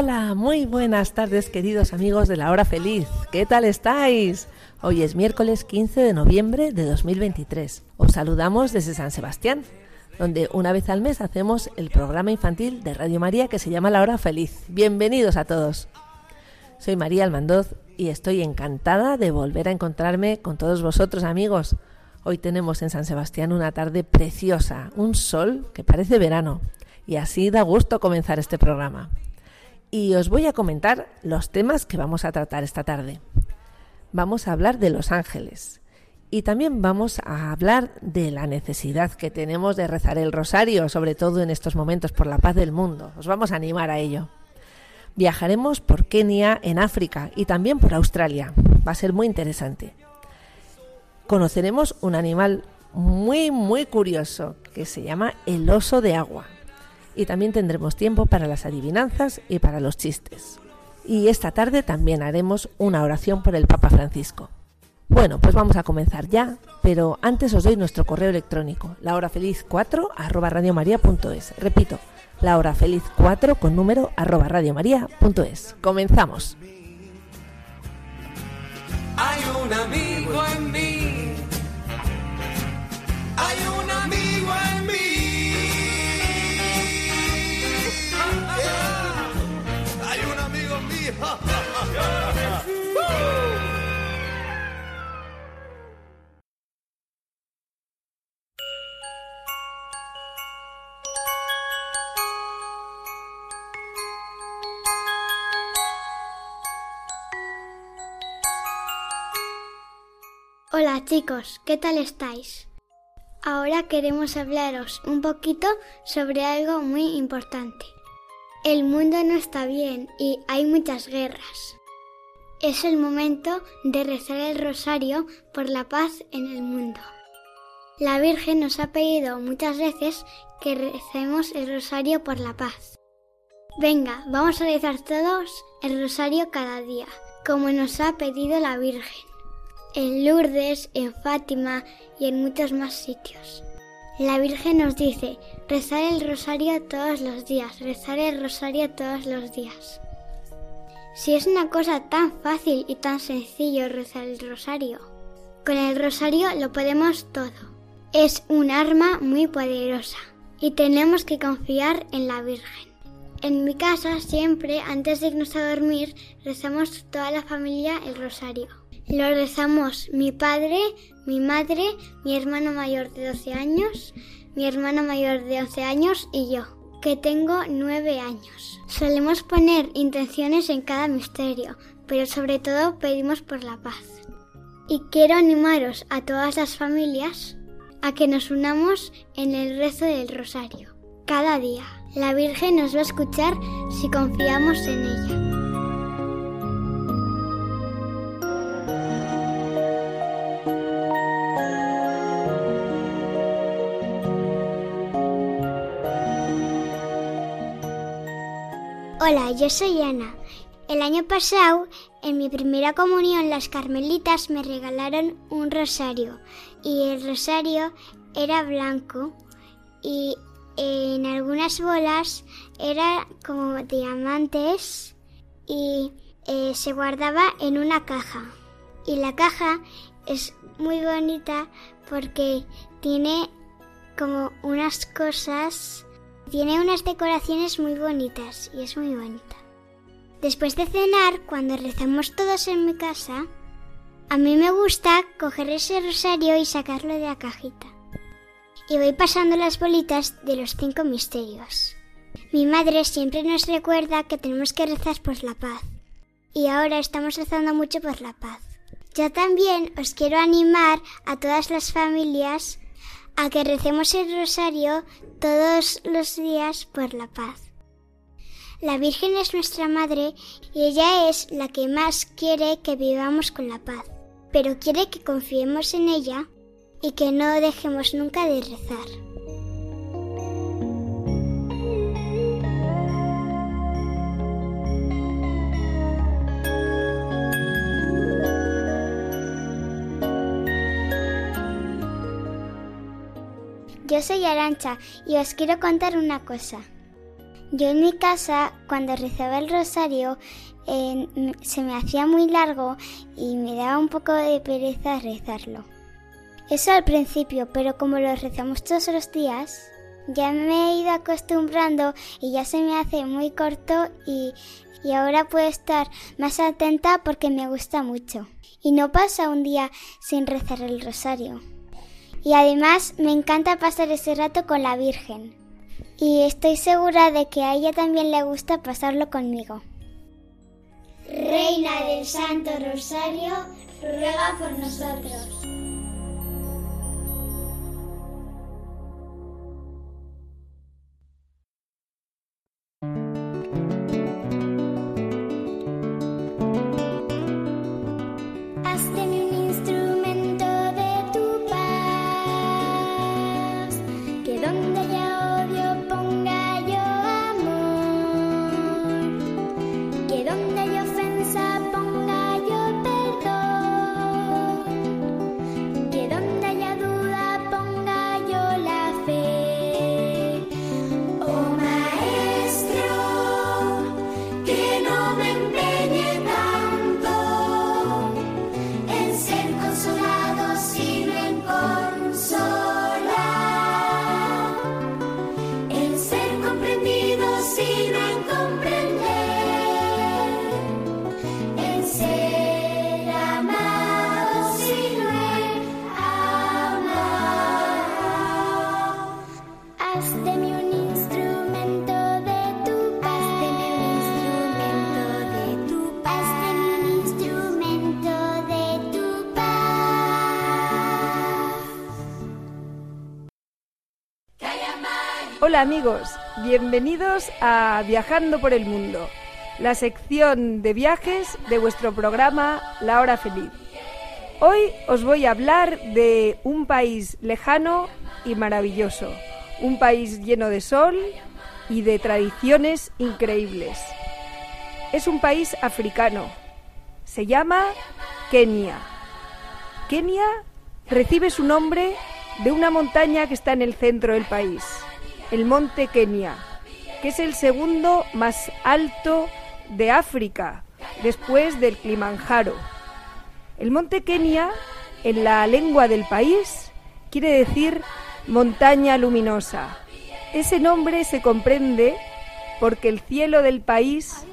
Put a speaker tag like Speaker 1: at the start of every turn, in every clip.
Speaker 1: Hola, muy buenas tardes queridos amigos de la hora feliz. ¿Qué tal estáis? Hoy es miércoles 15 de noviembre de 2023. Os saludamos desde San Sebastián, donde una vez al mes hacemos el programa infantil de Radio María que se llama La hora feliz. Bienvenidos a todos. Soy María Almandoz y estoy encantada de volver a encontrarme con todos vosotros amigos Hoy tenemos en San Sebastián una tarde preciosa, un sol que parece verano, y así da gusto comenzar este programa. Y os voy a comentar los temas que vamos a tratar esta tarde. Vamos a hablar de los ángeles y también vamos a hablar de la necesidad que tenemos de rezar el rosario, sobre todo en estos momentos por la paz del mundo. Os vamos a animar a ello. Viajaremos por Kenia, en África y también por Australia. Va a ser muy interesante conoceremos un animal muy, muy curioso que se llama el oso de agua. Y también tendremos tiempo para las adivinanzas y para los chistes. Y esta tarde también haremos una oración por el Papa Francisco. Bueno, pues vamos a comenzar ya, pero antes os doy nuestro correo electrónico, lahorafeliz4 arroba radiomaria.es. Repito, lahorafeliz4 con número arroba radiomaria.es. Comenzamos.
Speaker 2: Hay un amigo en.
Speaker 3: Hola chicos, ¿qué tal estáis? Ahora queremos hablaros un poquito sobre algo muy importante. El mundo no está bien y hay muchas guerras. Es el momento de rezar el rosario por la paz en el mundo. La Virgen nos ha pedido muchas veces que recemos el rosario por la paz. Venga, vamos a rezar todos el rosario cada día, como nos ha pedido la Virgen en Lourdes, en Fátima y en muchos más sitios. La Virgen nos dice, rezar el rosario todos los días, rezar el rosario todos los días. Si es una cosa tan fácil y tan sencillo rezar el rosario, con el rosario lo podemos todo. Es un arma muy poderosa y tenemos que confiar en la Virgen. En mi casa siempre, antes de irnos a dormir, rezamos toda la familia el rosario. Lo rezamos mi padre, mi madre, mi hermano mayor de 12 años, mi hermano mayor de 11 años y yo, que tengo 9 años. Solemos poner intenciones en cada misterio, pero sobre todo pedimos por la paz. Y quiero animaros a todas las familias a que nos unamos en el rezo del rosario. Cada día. La Virgen nos va a escuchar si confiamos en ella. Hola, yo soy Ana. El año pasado, en mi primera comunión, las carmelitas me regalaron un rosario y el rosario era blanco y en algunas bolas era como diamantes y eh, se guardaba en una caja. Y la caja es muy bonita porque tiene como unas cosas tiene unas decoraciones muy bonitas y es muy bonita. Después de cenar, cuando rezamos todos en mi casa, a mí me gusta coger ese rosario y sacarlo de la cajita. Y voy pasando las bolitas de los cinco misterios. Mi madre siempre nos recuerda que tenemos que rezar por la paz. Y ahora estamos rezando mucho por la paz. Yo también os quiero animar a todas las familias
Speaker 4: a que recemos el rosario todos los días por la paz. La Virgen es nuestra madre y ella es la que más quiere que vivamos con la paz, pero quiere que confiemos en ella y que no dejemos nunca de rezar. Yo soy Arancha y os quiero contar una cosa. Yo en mi casa, cuando rezaba el rosario, se me hacía muy largo y me daba un poco de pereza rezarlo. Eso al principio, pero como lo rezamos todos los días, ya me he ido acostumbrando y ya se me hace muy corto y ahora puedo estar más atenta porque me gusta mucho. Y no pasa un día sin rezar el rosario. Y además me encanta pasar ese rato con la Virgen. Y estoy segura de que a ella también le gusta pasarlo conmigo. Reina del Santo Rosario, ruega por nosotros.
Speaker 5: Hola amigos, bienvenidos a Viajando por el Mundo, la sección de viajes de vuestro programa La Hora Feliz. Hoy os voy a hablar de un país lejano y maravilloso, un país lleno de sol y de tradiciones increíbles. Es un país africano, se llama Kenia. Kenia recibe su nombre de una montaña que está en el centro del país, el monte Kenia, que es el segundo más alto de África, después del Kilimanjaro. El monte Kenia, en la lengua del país, quiere decir montaña luminosa. Ese nombre se comprende porque el cielo del país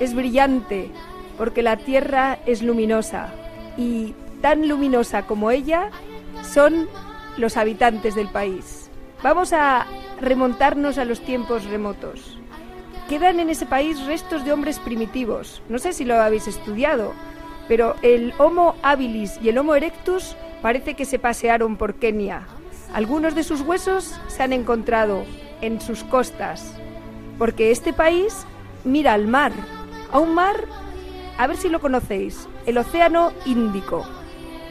Speaker 5: es brillante, porque la tierra es luminosa y tan luminosa como ella son los habitantes del país. Vamos a remontarnos a los tiempos remotos. Quedan en ese país restos de hombres primitivos. No sé si lo habéis estudiado, pero el Homo habilis y el Homo erectus parece que se pasearon por Kenia. Algunos de sus huesos se han encontrado en sus costas, porque este país mira al mar, a un mar, a ver si lo conocéis, el Océano Índico.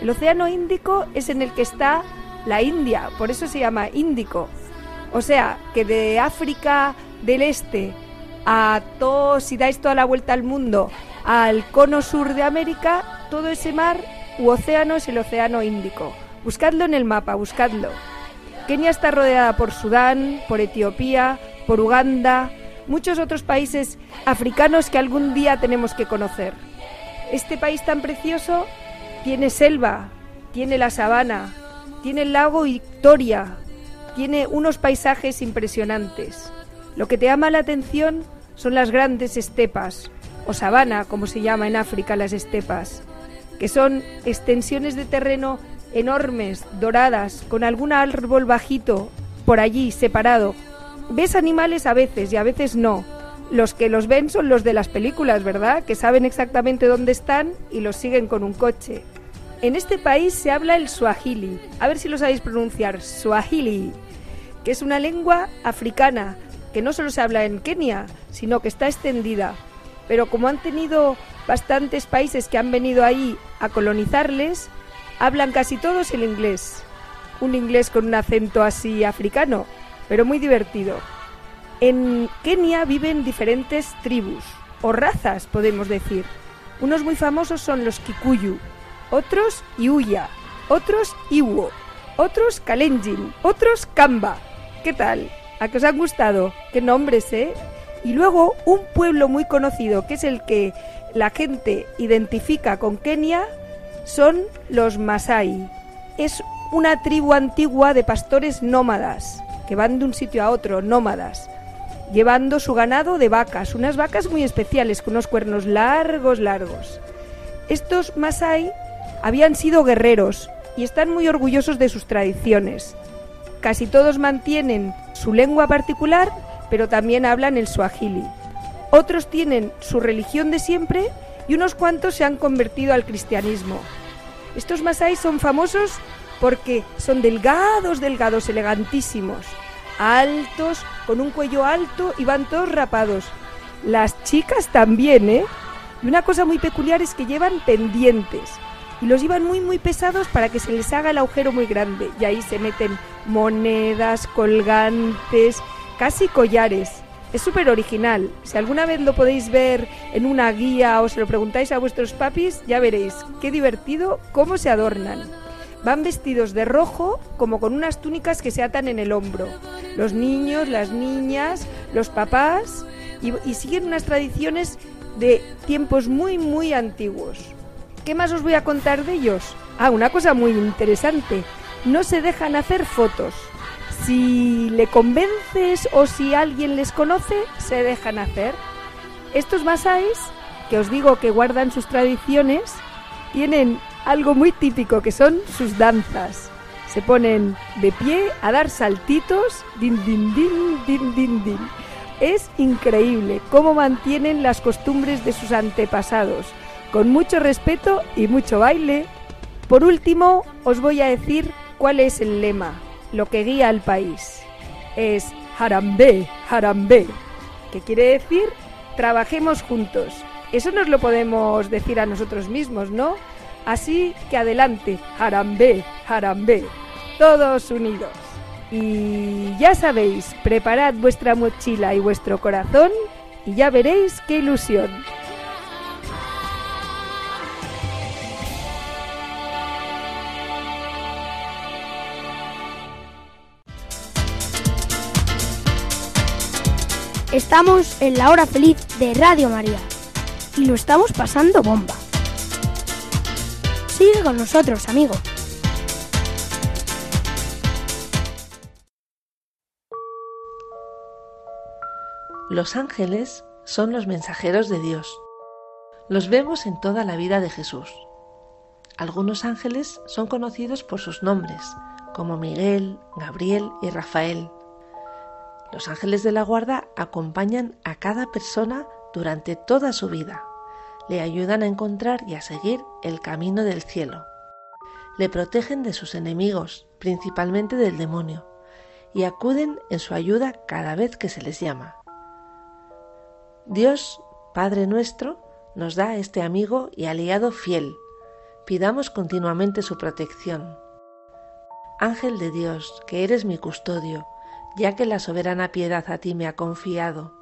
Speaker 5: El Océano Índico es en el que está la India, por eso se llama Índico. O sea, que de África del Este a todo, si dais toda la vuelta al mundo, al cono sur de América, todo ese mar u océano es el Océano Índico. Buscadlo en el mapa, buscadlo. Kenia está rodeada por Sudán, por Etiopía, por Uganda, muchos otros países africanos que algún día tenemos que conocer. Este país tan precioso tiene selva, tiene la sabana, tiene el lago Victoria, tiene unos paisajes impresionantes. Lo que te llama la atención son las grandes estepas, o sabana, como se llama en África las estepas, que son extensiones de terreno enormes, doradas, con algún árbol bajito por allí separado. Ves animales a veces y a veces no. Los que los ven son los de las películas, ¿verdad? Que saben exactamente dónde están y los siguen con un coche. En este país se habla el swahili. A ver si lo sabéis pronunciar. Swahili, que es una lengua africana que no solo se habla en Kenia, sino que está extendida. Pero como han tenido bastantes países que han venido ahí a colonizarles, hablan casi todos el inglés. Un inglés con un acento así africano, pero muy divertido. En Kenia viven diferentes tribus, o razas podemos decir. Unos muy famosos son los Kikuyu, otros Iuya, otros Iwo, otros Kalenjin, otros Kamba. ¿Qué tal? ¿A qué os han gustado? ¿Qué nombres, eh? Y luego un pueblo muy conocido, que es el que la gente identifica con Kenia, son los Masai. Es una tribu antigua de pastores nómadas, que van de un sitio a otro, nómadas, llevando su ganado de vacas, unas vacas muy especiales, con unos cuernos largos, largos. Estos Masai habían sido guerreros y están muy orgullosos de sus tradiciones. Casi todos mantienen su lengua particular, pero también hablan el swahili. Otros tienen su religión de siempre y unos cuantos se han convertido al cristianismo. Estos masái son famosos porque son delgados, delgados, elegantísimos, altos, con un cuello alto y van todos rapados. Las chicas también, ¿eh? Y una cosa muy peculiar es que llevan pendientes y los llevan muy muy pesados para que se les haga el agujero muy grande y ahí se meten monedas, colgantes, casi collares. Es súper original. Si alguna vez lo podéis ver en una guía o se lo preguntáis a vuestros papis, ya veréis qué divertido cómo se adornan. Van vestidos de rojo como con unas túnicas que se atan en el hombro. Los niños, las niñas, los papás y, y siguen unas tradiciones de tiempos muy muy antiguos. ¿Qué más os voy a contar de ellos? Ah, una cosa muy interesante. No se dejan hacer fotos. Si le convences o si alguien les conoce, se dejan hacer. Estos masáis, que os digo que guardan sus tradiciones, tienen algo muy típico que son sus danzas. Se ponen de pie a dar saltitos, din din din din din din. Es increíble cómo mantienen las costumbres de sus antepasados, con mucho respeto y mucho baile. Por último, os voy a decir cuál es el lema, lo que guía al país. Es Harambe, Harambe, que quiere decir trabajemos juntos. Eso nos lo podemos decir a nosotros mismos, ¿no? Así que adelante, Harambe, Harambe, todos unidos. Y ya sabéis, preparad vuestra mochila y vuestro corazón y ya veréis qué ilusión.
Speaker 6: Estamos en la hora feliz de Radio María y lo estamos pasando bomba. Sigue con nosotros, amigo.
Speaker 1: Los ángeles son los mensajeros de Dios. Los vemos en toda la vida de Jesús. Algunos ángeles son conocidos por sus nombres, como Miguel, Gabriel y Rafael. Los ángeles de la guarda acompañan a cada persona durante toda su vida. Le ayudan a encontrar y a seguir el camino del cielo. Le protegen de sus enemigos, principalmente del demonio, y acuden en su ayuda cada vez que se les llama. Dios, Padre nuestro, nos da este amigo y aliado fiel. Pidamos continuamente su protección. Ángel de Dios, que eres mi custodio, ya que la soberana piedad a ti me ha confiado,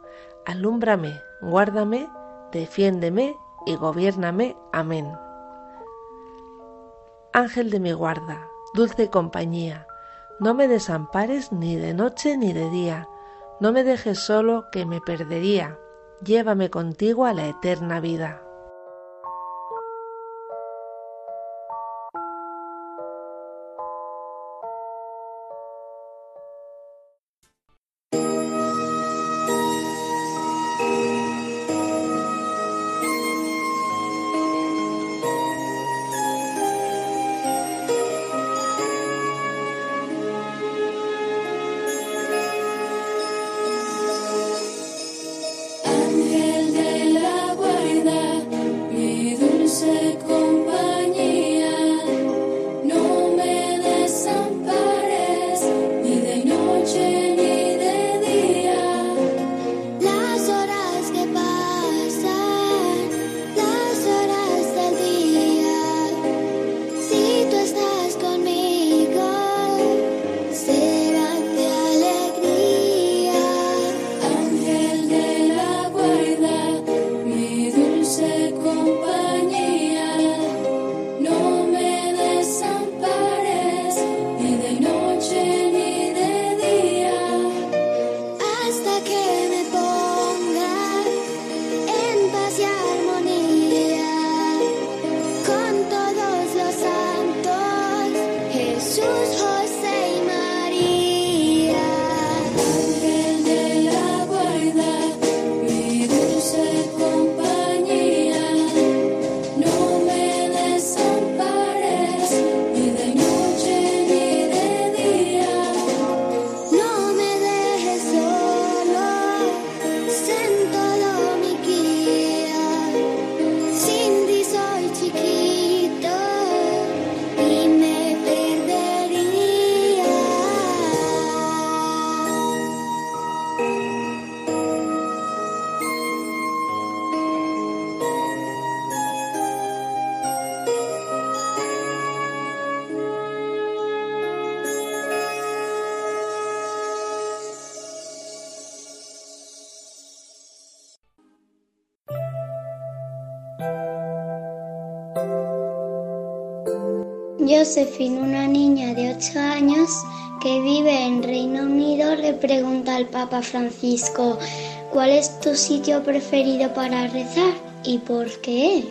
Speaker 1: alúmbrame, guárdame, defiéndeme y gobiérname. Amén. Ángel de mi guarda, dulce compañía, no me desampares ni de noche ni de día, no me dejes solo que me perdería, llévame contigo a la eterna vida.
Speaker 3: Josephine, una niña de 8 años que vive en Reino Unido, le pregunta al Papa Francisco, ¿cuál es tu sitio preferido para rezar y por qué?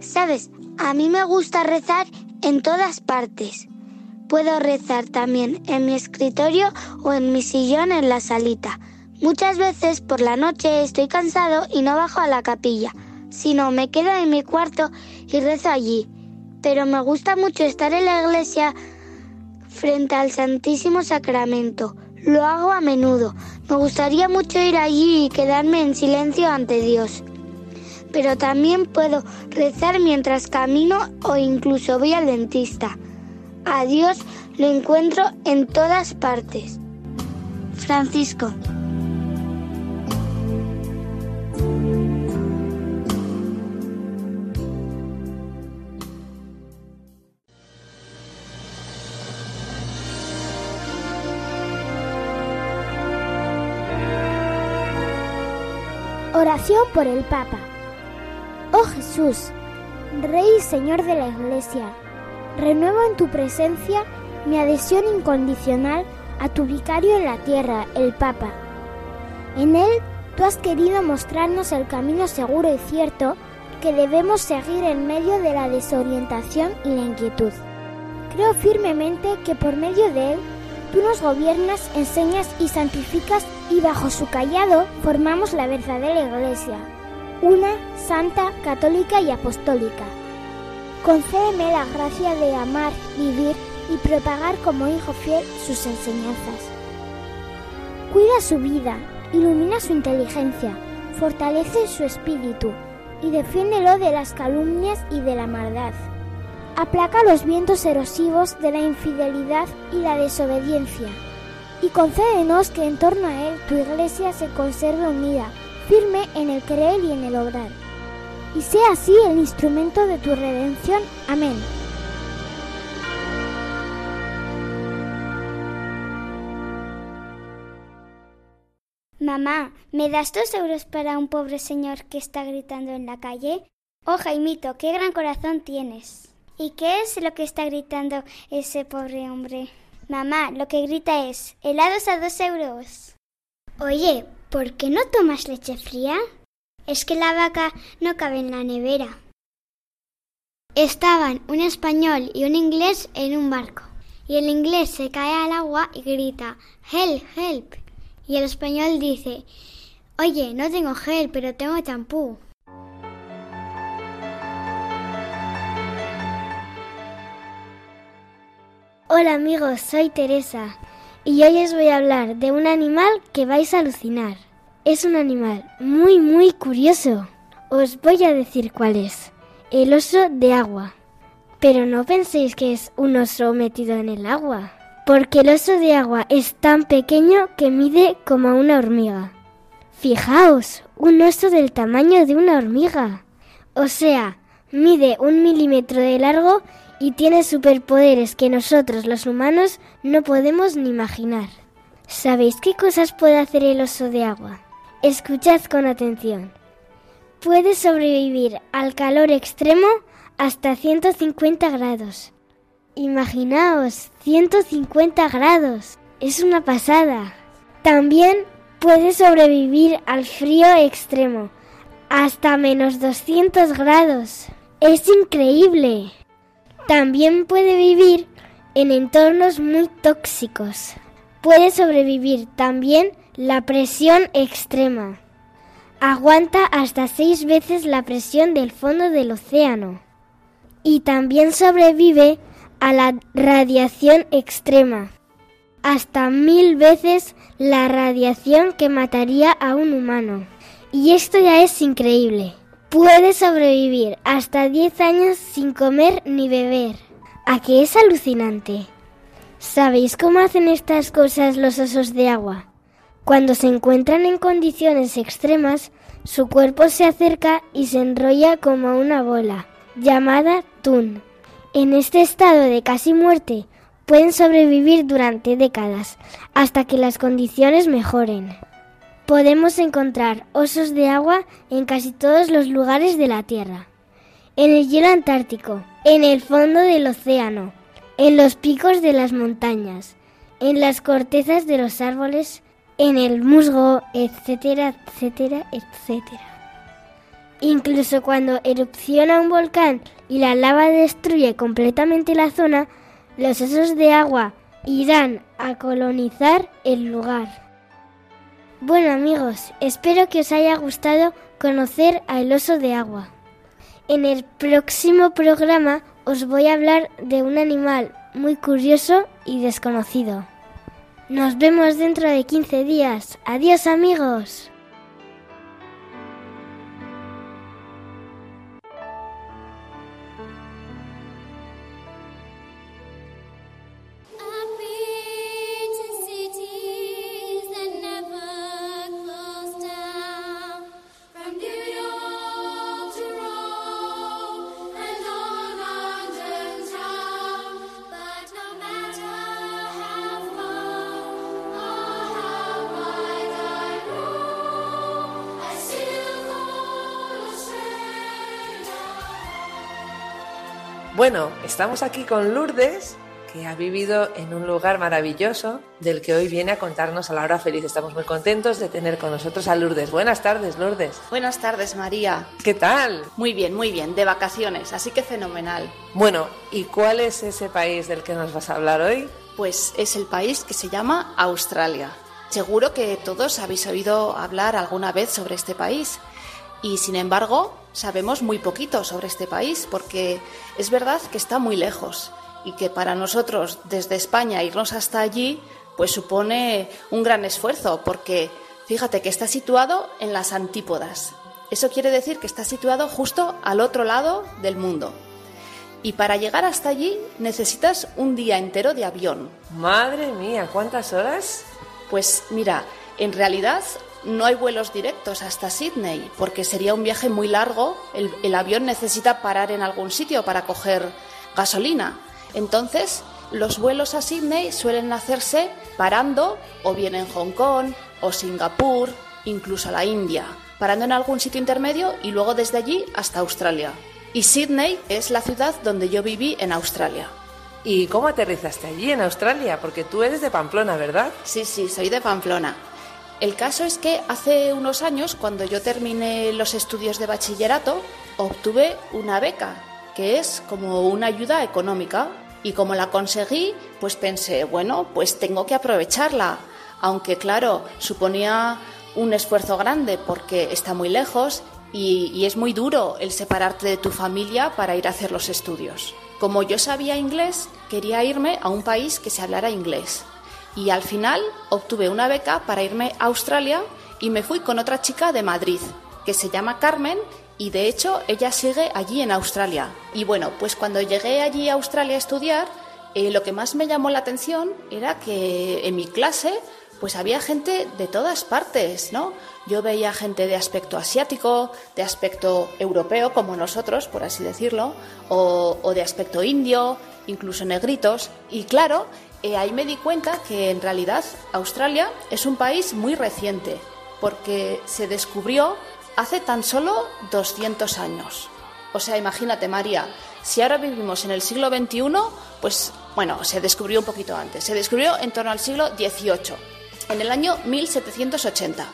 Speaker 7: Sabes, a mí me gusta rezar en todas partes. Puedo rezar también en mi escritorio o en mi sillón en la salita. Muchas veces por la noche estoy cansado y no bajo a la capilla, sino me quedo en mi cuarto y rezo allí. Pero me gusta mucho estar en la iglesia frente al Santísimo Sacramento. Lo hago a menudo. Me gustaría mucho ir allí y quedarme en silencio ante Dios. Pero también puedo rezar mientras camino o incluso voy al dentista. A Dios lo encuentro en todas partes. Francisco.
Speaker 6: Por el Papa. Oh Jesús, Rey y Señor de la Iglesia, renuevo en tu presencia mi adhesión incondicional a tu vicario en la tierra, el Papa. En él tú has querido mostrarnos el camino seguro y cierto que debemos seguir en medio de la desorientación y la inquietud. Creo firmemente que por medio de él tú nos gobiernas, enseñas y santificas y bajo su callado formamos la verdadera Iglesia, una, santa, católica y apostólica. Concédeme la gracia de amar, vivir y propagar como hijo fiel sus enseñanzas. Cuida su vida, ilumina su inteligencia, fortalece su espíritu y defiéndelo de las calumnias y de la maldad. Aplaca los vientos erosivos de la infidelidad y la desobediencia y concédenos que en torno a él tu iglesia se conserve unida, firme en el creer y en el obrar. Y sea así el instrumento de tu redención. Amén.
Speaker 3: Mamá, ¿me das dos euros para un pobre señor que está gritando en la calle? Oh, Jaimito, qué gran corazón tienes. ¿Y qué es lo que está gritando ese pobre hombre? Mamá, lo que grita es, helados a dos euros. Oye, ¿por qué no tomas leche fría? Es que la vaca no cabe en la nevera. Estaban un español y un inglés en un barco, y el inglés se cae al agua y grita, Help, help. Y el español dice, Oye, no tengo gel, pero tengo champú.
Speaker 8: Hola amigos, soy Teresa y hoy os voy a hablar de un animal que vais a alucinar. Es un animal muy muy curioso. Os voy a decir cuál es. El oso de agua. Pero no penséis que es un oso metido en el agua, porque el oso de agua es tan pequeño que mide como una hormiga. Fijaos, un oso del tamaño de una hormiga. O sea, mide un milímetro de largo y tiene superpoderes que nosotros los humanos no podemos ni imaginar. ¿Sabéis qué cosas puede hacer el oso de agua? Escuchad con atención. Puede sobrevivir al calor extremo hasta 150 grados. Imaginaos, 150 grados. Es una pasada. También puede sobrevivir al frío extremo, hasta menos 200 grados. Es increíble. También puede vivir en entornos muy tóxicos. Puede sobrevivir también la presión extrema. Aguanta hasta seis veces la presión del fondo del océano. Y también sobrevive a la radiación extrema. Hasta mil veces la radiación que mataría a un humano. Y esto ya es increíble. Puede sobrevivir hasta 10 años sin comer ni beber. ¿A qué es alucinante? ¿Sabéis cómo hacen estas cosas los osos de agua? Cuando se encuentran en condiciones extremas, su cuerpo se acerca y se enrolla como una bola, llamada tun. En este estado de casi muerte, pueden sobrevivir durante décadas, hasta que las condiciones mejoren.
Speaker 6: Podemos encontrar osos de agua en casi todos los lugares de la Tierra. En el hielo antártico, en el fondo del océano, en los picos de las montañas, en las cortezas de los árboles, en el musgo, etcétera, etcétera, etcétera. Incluso cuando erupciona un volcán y la lava destruye completamente la zona, los osos de agua irán a colonizar el lugar. Bueno amigos, espero que os haya gustado conocer al oso de agua. En el próximo programa os voy a hablar de un animal muy curioso y desconocido. Nos vemos dentro de 15 días. Adiós amigos.
Speaker 1: Bueno, estamos aquí con Lourdes, que ha vivido en un lugar maravilloso, del que hoy viene a contarnos a la hora feliz. Estamos muy contentos de tener con nosotros a Lourdes. Buenas tardes, Lourdes.
Speaker 9: Buenas tardes, María.
Speaker 1: ¿Qué tal?
Speaker 9: Muy bien, muy bien, de vacaciones, así que fenomenal.
Speaker 1: Bueno, ¿y cuál es ese país del que nos vas a hablar hoy?
Speaker 9: Pues es el país que se llama Australia. Seguro que todos habéis oído hablar alguna vez sobre este país. Y sin embargo, sabemos muy poquito sobre este país porque es verdad que está muy lejos y que para nosotros desde España irnos hasta allí pues supone un gran esfuerzo porque fíjate que está situado en las antípodas. Eso quiere decir que está situado justo al otro lado del mundo. Y para llegar hasta allí necesitas un día entero de avión.
Speaker 1: Madre mía, ¿cuántas horas?
Speaker 9: Pues mira, en realidad no hay vuelos directos hasta Sydney porque sería un viaje muy largo. El, el, avión necesita parar en algún sitio para coger gasolina. Entonces, los vuelos a Sydney suelen hacerse parando o bien en Hong Kong o Singapur, incluso a la India, parando en algún sitio intermedio y luego desde allí hasta Australia. Y Sydney es la ciudad donde yo viví en Australia.
Speaker 1: ¿Y cómo aterrizaste allí en Australia? Porque tú eres de Pamplona, ¿verdad?
Speaker 9: Sí, sí, soy de Pamplona. El caso es que hace unos años, cuando yo terminé los estudios de bachillerato, obtuve una beca, que es como una ayuda económica. Y como la conseguí, pues pensé, bueno, pues tengo que aprovecharla. Aunque claro, suponía un esfuerzo grande porque está muy lejos y, y, es muy duro el separarte de tu familia para ir a hacer los estudios. Como yo sabía inglés, quería irme a un país que se hablara inglés y al final obtuve una beca para irme a Australia y me fui con otra chica de Madrid, que se llama Carmen y de hecho ella sigue allí en Australia. Y bueno, pues cuando llegué allí a Australia a estudiar, eh, lo que más me llamó la atención era que en mi clase pues había gente de todas partes, ¿no? Yo veía gente de aspecto asiático, de aspecto europeo, como nosotros, por así decirlo, o, o de aspecto indio, incluso negritos. Y claro, eh, ahí me di cuenta que en realidad Australia es un país muy reciente, porque se descubrió hace tan solo 200 años. O sea, imagínate, María, si ahora vivimos en el siglo XXI, pues bueno, se descubrió un poquito antes. Se descubrió en torno al siglo XVIII, en el año 1780,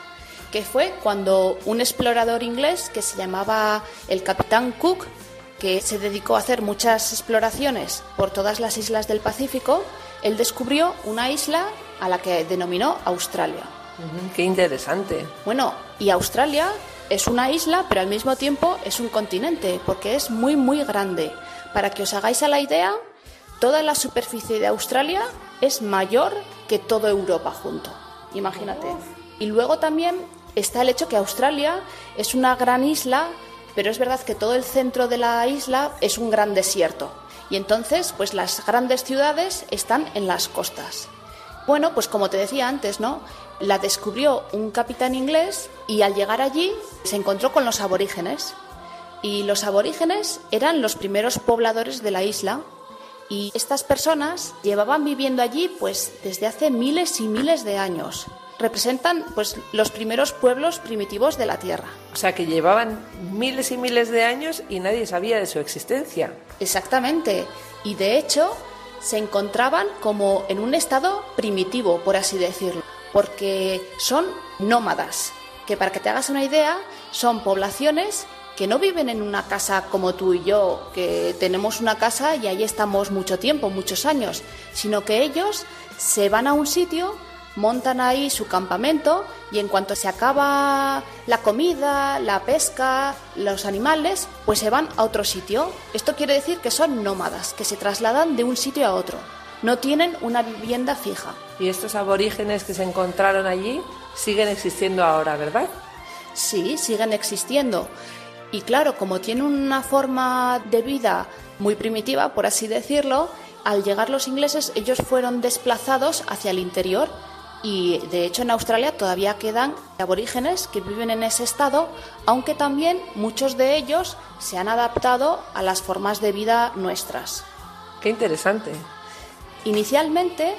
Speaker 9: que fue cuando un explorador inglés que se llamaba el capitán Cook, que se dedicó a hacer muchas exploraciones por todas las islas del Pacífico, él descubrió una isla a la que denominó Australia.
Speaker 1: Qué interesante.
Speaker 9: Bueno, y Australia es una isla, pero al mismo tiempo es un continente, porque es muy, muy grande. Para que os hagáis a la idea, toda la superficie de Australia es mayor que toda Europa junto. Imagínate. Y luego también está el hecho que Australia es una gran isla, pero es verdad que todo el centro de la isla es un gran desierto. Y entonces, pues las grandes ciudades están en las costas. Bueno, pues como te decía antes, ¿no? La descubrió un capitán inglés y al llegar allí se encontró con los aborígenes. Y los aborígenes eran los primeros pobladores de la isla y estas personas llevaban viviendo allí pues desde hace miles y miles de años. Representan pues los primeros pueblos primitivos de la Tierra.
Speaker 1: O sea, que llevaban miles y miles de años y nadie sabía de su existencia.
Speaker 9: Exactamente. Y de hecho, se encontraban como en un estado primitivo, por así decirlo, porque son nómadas, que para que te hagas una idea, son poblaciones que no viven en una casa como tú y yo, que tenemos una casa y ahí estamos mucho tiempo, muchos años, sino que ellos se van a un sitio, montan ahí su campamento y en cuanto se acaba la comida, la pesca, los animales, pues se van a otro sitio. Esto quiere decir que son nómadas, que se trasladan de un sitio a otro. No tienen una vivienda fija.
Speaker 1: Y estos aborígenes que se encontraron allí siguen existiendo ahora, ¿verdad?
Speaker 9: Sí, siguen existiendo. Y claro, como tienen una forma de vida muy primitiva, por así decirlo, al llegar los ingleses ellos fueron desplazados hacia el interior y de hecho en Australia todavía quedan aborígenes que viven en ese estado, aunque también muchos de ellos se han adaptado a las formas de vida nuestras.
Speaker 1: Qué interesante.
Speaker 9: Inicialmente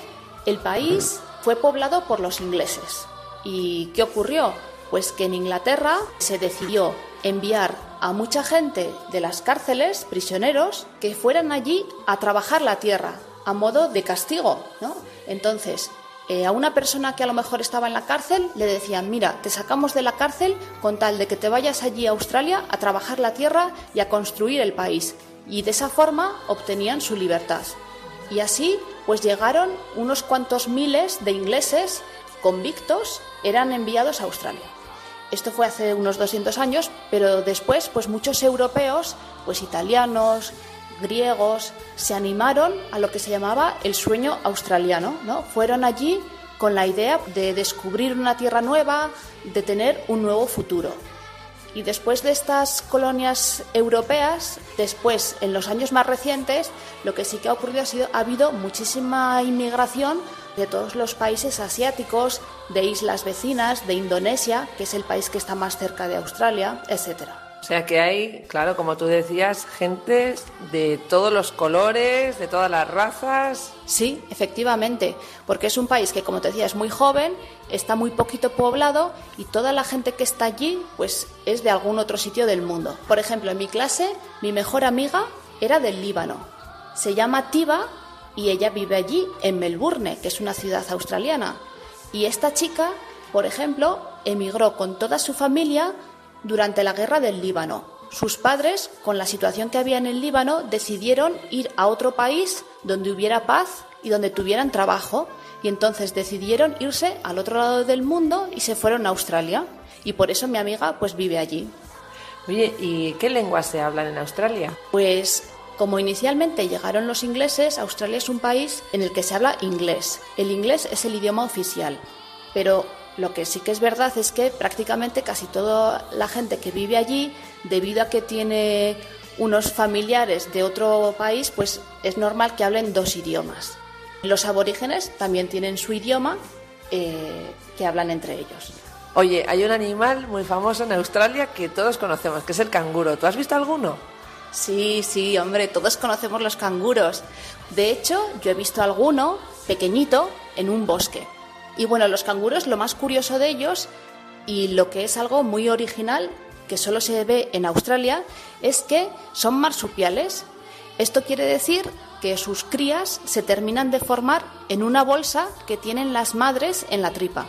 Speaker 9: el país fue poblado por los ingleses. ¿Y qué ocurrió? Pues que en Inglaterra se decidió enviar a mucha gente de las cárceles, prisioneros, que fueran allí a trabajar la tierra, a modo de castigo, ¿no? Entonces, eh, a una persona que a lo mejor estaba en la cárcel le decían, mira, te sacamos de la cárcel con tal de que te vayas allí a Australia a trabajar la tierra y a construir el país. Y de esa forma obtenían su libertad. Y así, pues llegaron unos cuantos miles de ingleses convictos, eran enviados a Australia. Esto fue hace unos 200 años, pero después, pues muchos europeos, pues italianos, griegos, se animaron a lo que se llamaba el sueño australiano, ¿no? Fueron allí con la idea de descubrir una tierra nueva, de tener un nuevo futuro. Y después de estas colonias europeas, después, en los años más recientes, lo que sí que ha ocurrido ha sido ha habido muchísima inmigración de todos los países asiáticos, de islas vecinas, de Indonesia, que es el país que está más cerca de Australia, etcétera.
Speaker 1: O sea que hay, claro, como tú decías, gente de todos los colores, de todas las razas.
Speaker 9: Sí, efectivamente, porque es un país que, como te decía, es muy joven, está muy poquito poblado y toda la gente que está allí, pues es de algún otro sitio del mundo. Por ejemplo, en mi clase, mi mejor amiga era del Líbano. Se llama Tiba y ella vive allí, en Melbourne, que es una ciudad australiana. Y esta chica, por ejemplo, emigró con toda su familia durante la guerra del Líbano. Sus padres, con la situación que había en el Líbano, decidieron ir a otro país donde hubiera paz y donde tuvieran trabajo, y entonces decidieron irse al otro lado del mundo y se fueron a Australia. Y por eso mi amiga pues vive allí.
Speaker 1: Oye, ¿y qué lenguas se hablan en Australia?
Speaker 9: Pues como inicialmente llegaron los ingleses, Australia es un país en el que se habla inglés. El inglés es el idioma oficial, pero lo que sí que es verdad es que prácticamente casi toda la gente que vive allí, debido a que tiene unos familiares de otro país, pues es normal que hablen dos idiomas. Los aborígenes también tienen su idioma eh, que hablan entre ellos.
Speaker 1: Oye, hay un animal muy famoso en Australia que todos conocemos, que es el canguro. ¿Tú has visto alguno?
Speaker 9: Sí, sí, hombre, todos conocemos los canguros. De hecho, yo he visto alguno pequeñito en un bosque. Y bueno, los canguros, lo más curioso de ellos y lo que es algo muy original que solo se ve en Australia es que son marsupiales. Esto quiere decir que sus crías se terminan de formar en una bolsa que tienen las madres en la tripa.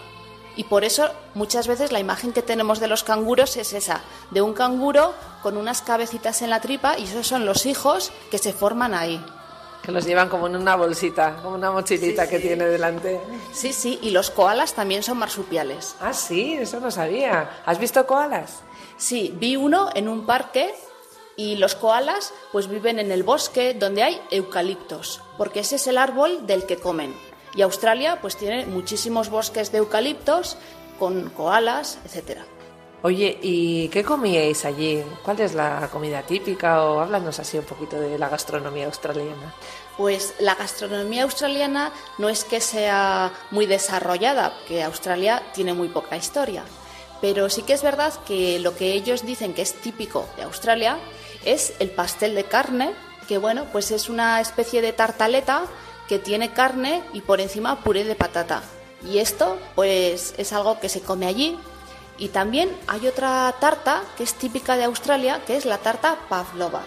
Speaker 9: Y por eso muchas veces la imagen que tenemos de los canguros es esa, de un canguro con unas cabecitas en la tripa y esos son los hijos que se forman ahí.
Speaker 1: Que los llevan como en una bolsita, como una mochilita
Speaker 9: Sí,
Speaker 1: que
Speaker 9: sí.
Speaker 1: tiene delante.
Speaker 9: Sí, sí, y los koalas también son marsupiales.
Speaker 1: Ah, sí, eso no sabía. ¿Has visto koalas?
Speaker 9: Sí, vi uno en un parque y los koalas pues viven en el bosque donde hay eucaliptos, porque ese es el árbol del que comen. Y Australia pues tiene muchísimos bosques de eucaliptos con koalas, etcétera.
Speaker 1: Oye, ¿y qué comíais allí? ¿Cuál es la comida típica? O háblanos así un poquito de la gastronomía australiana.
Speaker 9: Pues la gastronomía australiana no es que sea muy desarrollada, que Australia tiene muy poca historia, pero sí que es verdad que lo que ellos dicen que es típico de Australia es el pastel de carne, que bueno, pues es una especie de tartaleta que tiene carne y por encima puré de patata. Y esto pues es algo que se come allí. Y también hay otra tarta que es típica de Australia, que es la tarta pavlova.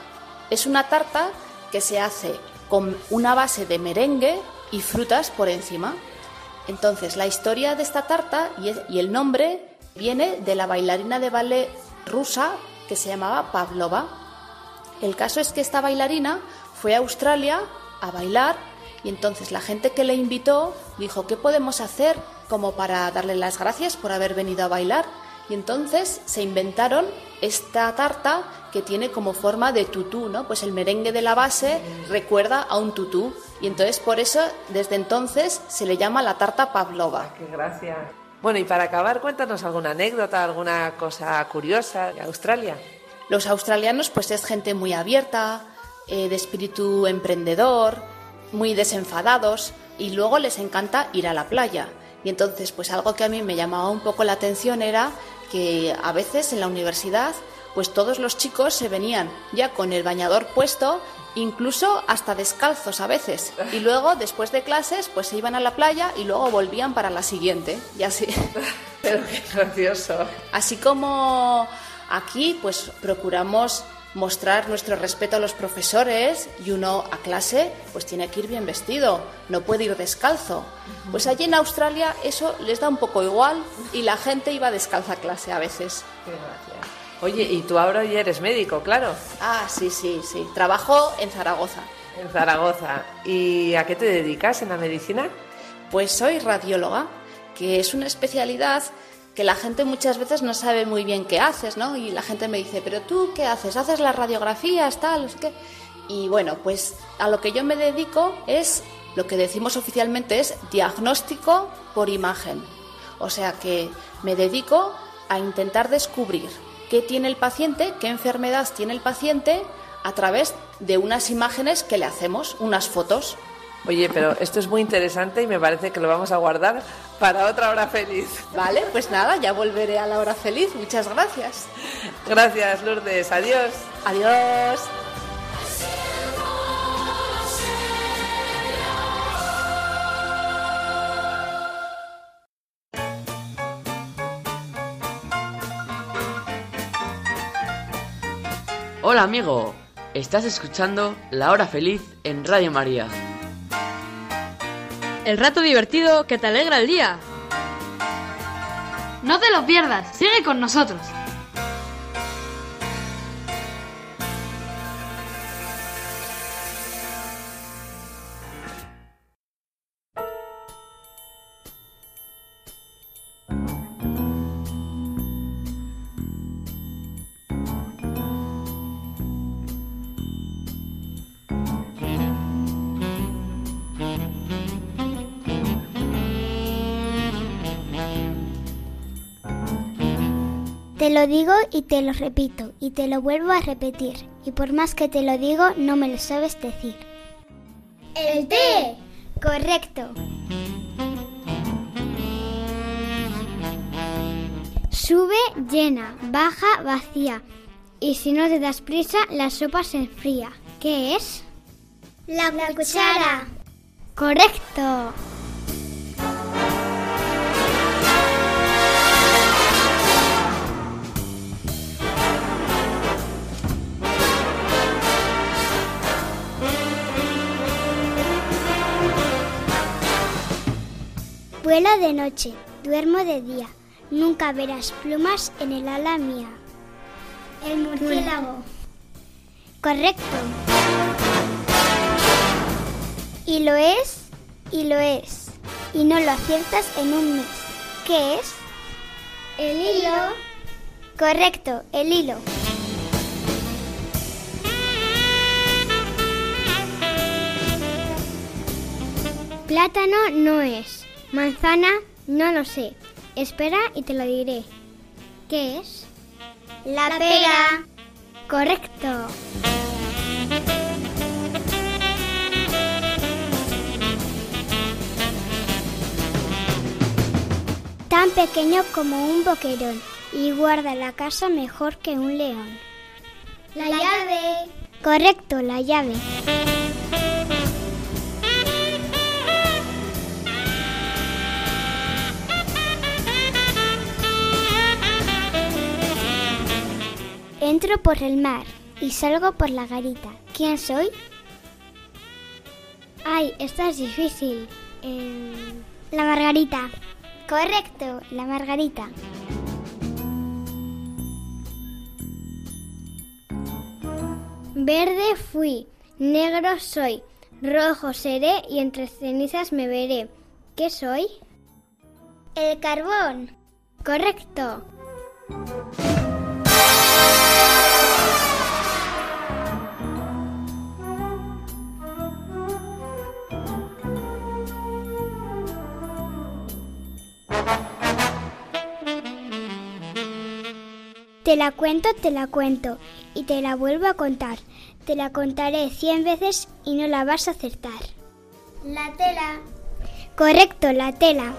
Speaker 9: Es una tarta que se hace con una base de merengue y frutas por encima. Entonces, la historia de esta tarta y el nombre viene de la bailarina de ballet rusa que se llamaba Pavlova. El caso es que esta bailarina fue a Australia a bailar y entonces la gente que le invitó dijo, ¿qué podemos hacer como para darle las gracias por haber venido a bailar? Y entonces se inventaron esta tarta que tiene como forma de tutú, ¿no? Pues el merengue de la base recuerda a un tutú. Y entonces por eso, desde entonces, se le llama la tarta pavlova.
Speaker 1: ¡Qué gracia! Bueno, y para acabar, cuéntanos alguna anécdota, alguna cosa curiosa de Australia.
Speaker 9: Los australianos, pues es gente muy abierta, eh, de espíritu emprendedor, muy desenfadados, y luego les encanta ir a la playa. Y entonces, pues algo que a mí me llamaba un poco la atención era que a veces en la universidad pues todos los chicos se venían ya con el bañador puesto, incluso hasta descalzos a veces. Y luego, después de clases, pues se iban a la playa y luego volvían para la siguiente. Y así.
Speaker 1: Pero qué gracioso.
Speaker 9: Así como aquí, pues procuramos mostrar nuestro respeto a los profesores y uno a clase pues tiene que ir bien vestido, no puede ir descalzo. Pues allí en Australia eso les da un poco igual y la gente iba descalza a clase a veces.
Speaker 1: Oye, y tú ahora ya eres médico, claro.
Speaker 9: Ah, sí, sí, sí. Trabajo en Zaragoza.
Speaker 1: En Zaragoza. ¿Y a qué te dedicas en la medicina?
Speaker 9: Pues soy radióloga, que es una especialidad que la gente muchas veces no sabe muy bien qué haces, ¿no? Y la gente me dice, pero tú qué haces? ¿Haces las radiografías, tal? ¿qué? Y bueno, pues a lo que yo me dedico es, lo que decimos oficialmente es diagnóstico por imagen. O sea que me dedico a intentar descubrir qué tiene el paciente, qué enfermedad tiene el paciente a través de unas imágenes que le hacemos, unas fotos.
Speaker 1: Oye, pero esto es muy interesante y me parece que lo vamos a guardar para otra hora feliz.
Speaker 9: Vale, pues nada, ya volveré a la hora feliz. Muchas gracias.
Speaker 1: Gracias, Lourdes. Adiós.
Speaker 9: Adiós.
Speaker 10: Hola amigo, estás escuchando La Hora Feliz en Radio María.
Speaker 11: El rato divertido que te alegra el día.
Speaker 4: No te lo pierdas, sigue con nosotros.
Speaker 6: Lo digo y te lo repito y te lo vuelvo a repetir. Y por más que te lo digo, no me lo sabes decir.
Speaker 3: El té.
Speaker 6: Correcto. Sube llena, baja vacía. Y si no te das prisa, la sopa se enfría. ¿Qué es?
Speaker 3: La, cuchara.
Speaker 6: Correcto. Vuelo de noche, duermo de día, nunca verás plumas en el ala mía.
Speaker 3: El murciélago.
Speaker 6: Correcto. Y lo es, y lo es, y no lo aciertas en un mes. ¿Qué es?
Speaker 3: El hilo.
Speaker 6: Correcto, el hilo. Plátano no es. Manzana, no lo sé. Espera y te lo diré. ¿Qué es?
Speaker 3: La pera.
Speaker 6: Correcto. Tan pequeño como un boquerón y guarda la casa mejor que un león.
Speaker 3: La llave.
Speaker 6: Correcto, la llave.
Speaker 3: Entro por el mar y salgo por la garita. ¿Quién soy? Ay, esta es difícil. Em,
Speaker 4: La margarita.
Speaker 3: correcto, la margarita. Verde fui, negro soy, rojo seré y entre cenizas me veré. ¿Qué soy?
Speaker 4: El carbón.
Speaker 3: Correcto.
Speaker 4: Te la cuento, te la cuento y te la vuelvo a contar. Te la contaré cien veces y no la vas a acertar.
Speaker 3: La tela.
Speaker 4: Correcto, la tela.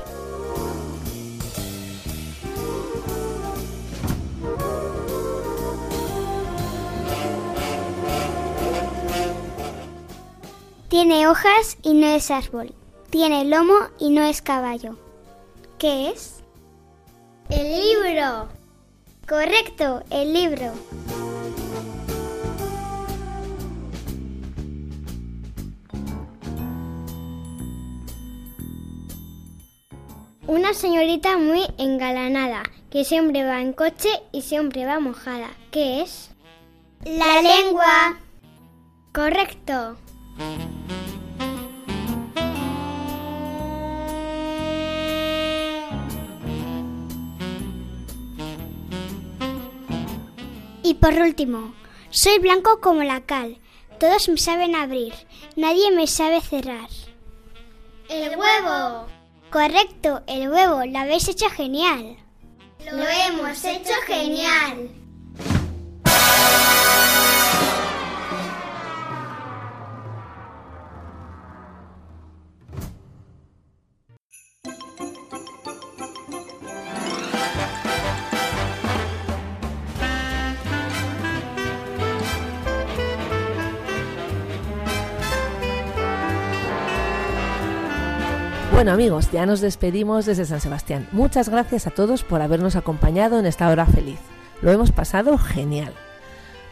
Speaker 4: Tiene hojas y no es árbol. Tiene lomo y no es caballo. ¿Qué es?
Speaker 3: El libro.
Speaker 4: Correcto, el libro.
Speaker 3: Una señorita muy engalanada, que siempre va en coche y siempre va mojada. ¿Qué es?
Speaker 4: La lengua.
Speaker 3: Correcto.
Speaker 4: Y por último, soy blanco como la cal. Todos me saben abrir, nadie me sabe cerrar.
Speaker 3: El huevo.
Speaker 4: Correcto, el huevo, lo habéis hecho genial.
Speaker 3: Lo hemos hecho genial.
Speaker 1: Bueno amigos, ya nos despedimos desde San Sebastián. Muchas gracias a todos por habernos acompañado en esta hora feliz. Lo hemos pasado genial.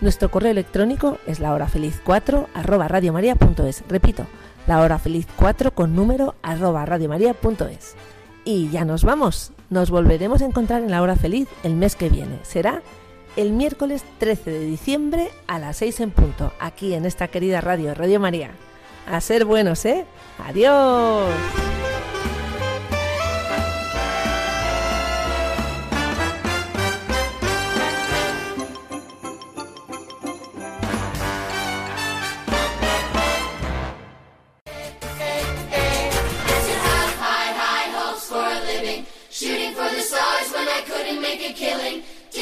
Speaker 1: Nuestro correo electrónico es lahorafeliz4 arroba radiomaria.es. Repito, lahorafeliz4 con número arroba radiomaria.es. Y ya nos vamos. Nos volveremos a encontrar en la hora feliz el mes que viene. Será el miércoles 13 de diciembre a las 6 en punto, aquí en esta querida radio, Radio María. A ser buenos, ¿eh? Adiós.